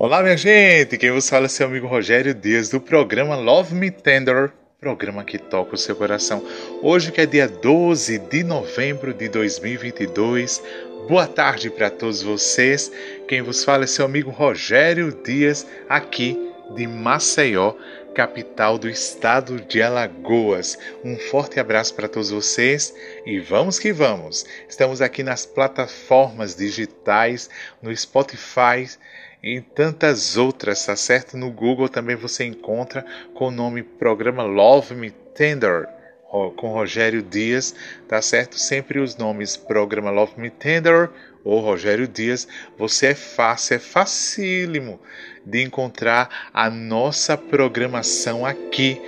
Olá, minha gente! Quem vos fala é seu amigo Rogério Dias do programa Love Me Tender, programa que toca o seu coração. Hoje que é dia 12 de novembro de 2022. Boa tarde para todos vocês. Quem vos fala é seu amigo Rogério Dias, aqui de Maceió, capital do estado de Alagoas. Um forte abraço para todos vocês e vamos que vamos. Estamos aqui nas plataformas digitais, no Spotify, e tantas outras, tá certo? No Google também você encontra com o nome Programa Love Me Tender com Rogério Dias, tá certo? Sempre os nomes Programa Love Me Tender ou Rogério Dias, você é fácil, é facílimo de encontrar a nossa programação aqui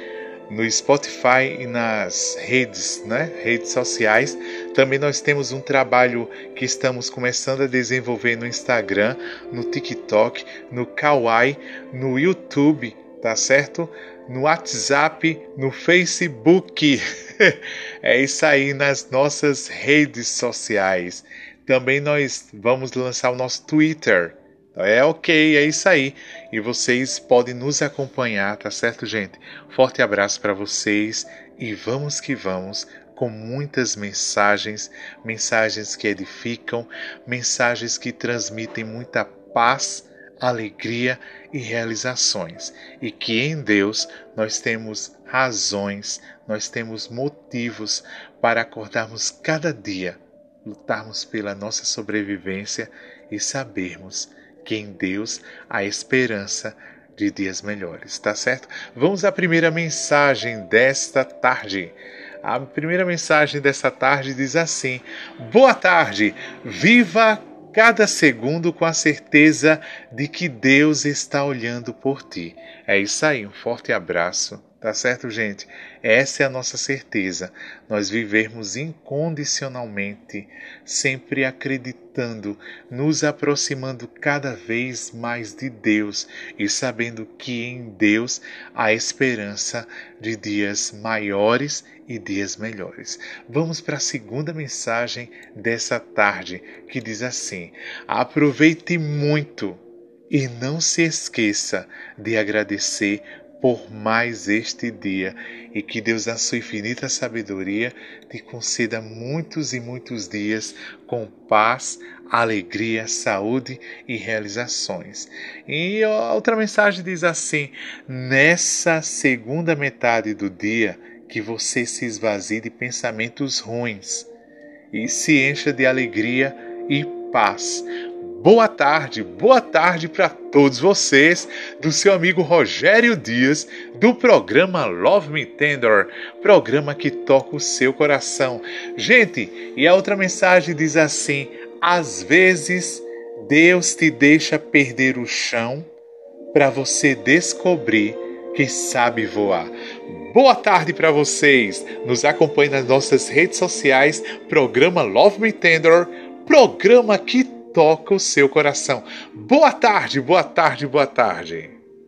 no Spotify e nas redes, né? Redes sociais. Também nós temos um trabalho que estamos começando a desenvolver no Instagram, no TikTok, no Kawaii, no YouTube, tá certo? No WhatsApp, no Facebook. é isso aí nas nossas redes sociais. Também nós vamos lançar o nosso Twitter é ok, é isso aí. E vocês podem nos acompanhar, tá certo, gente? Forte abraço para vocês e vamos que vamos com muitas mensagens, mensagens que edificam, mensagens que transmitem muita paz, alegria e realizações. E que em Deus nós temos razões, nós temos motivos para acordarmos cada dia, lutarmos pela nossa sobrevivência e sabermos que em Deus há esperança de dias melhores, tá certo? Vamos à primeira mensagem desta tarde. A primeira mensagem desta tarde diz assim: Boa tarde, viva cada segundo com a certeza de que Deus está olhando por ti. É isso aí, um forte abraço Tá certo, gente? Essa é a nossa certeza. Nós vivermos incondicionalmente, sempre acreditando, nos aproximando cada vez mais de Deus e sabendo que em Deus há esperança de dias maiores e dias melhores. Vamos para a segunda mensagem dessa tarde, que diz assim: Aproveite muito e não se esqueça de agradecer por mais este dia e que Deus, na sua infinita sabedoria, te conceda muitos e muitos dias com paz, alegria, saúde e realizações. E outra mensagem diz assim: nessa segunda metade do dia, que você se esvazie de pensamentos ruins e se encha de alegria e paz Boa tarde, boa tarde para todos vocês, do seu amigo Rogério Dias, do programa Love Me Tender, programa que toca o seu coração. Gente, e a outra mensagem diz assim: às vezes Deus te deixa perder o chão para você descobrir que sabe voar. Boa tarde para vocês. Nos acompanhe nas nossas redes sociais, programa Love Me Tender, programa que toca o seu coração. Boa tarde, boa tarde, boa tarde.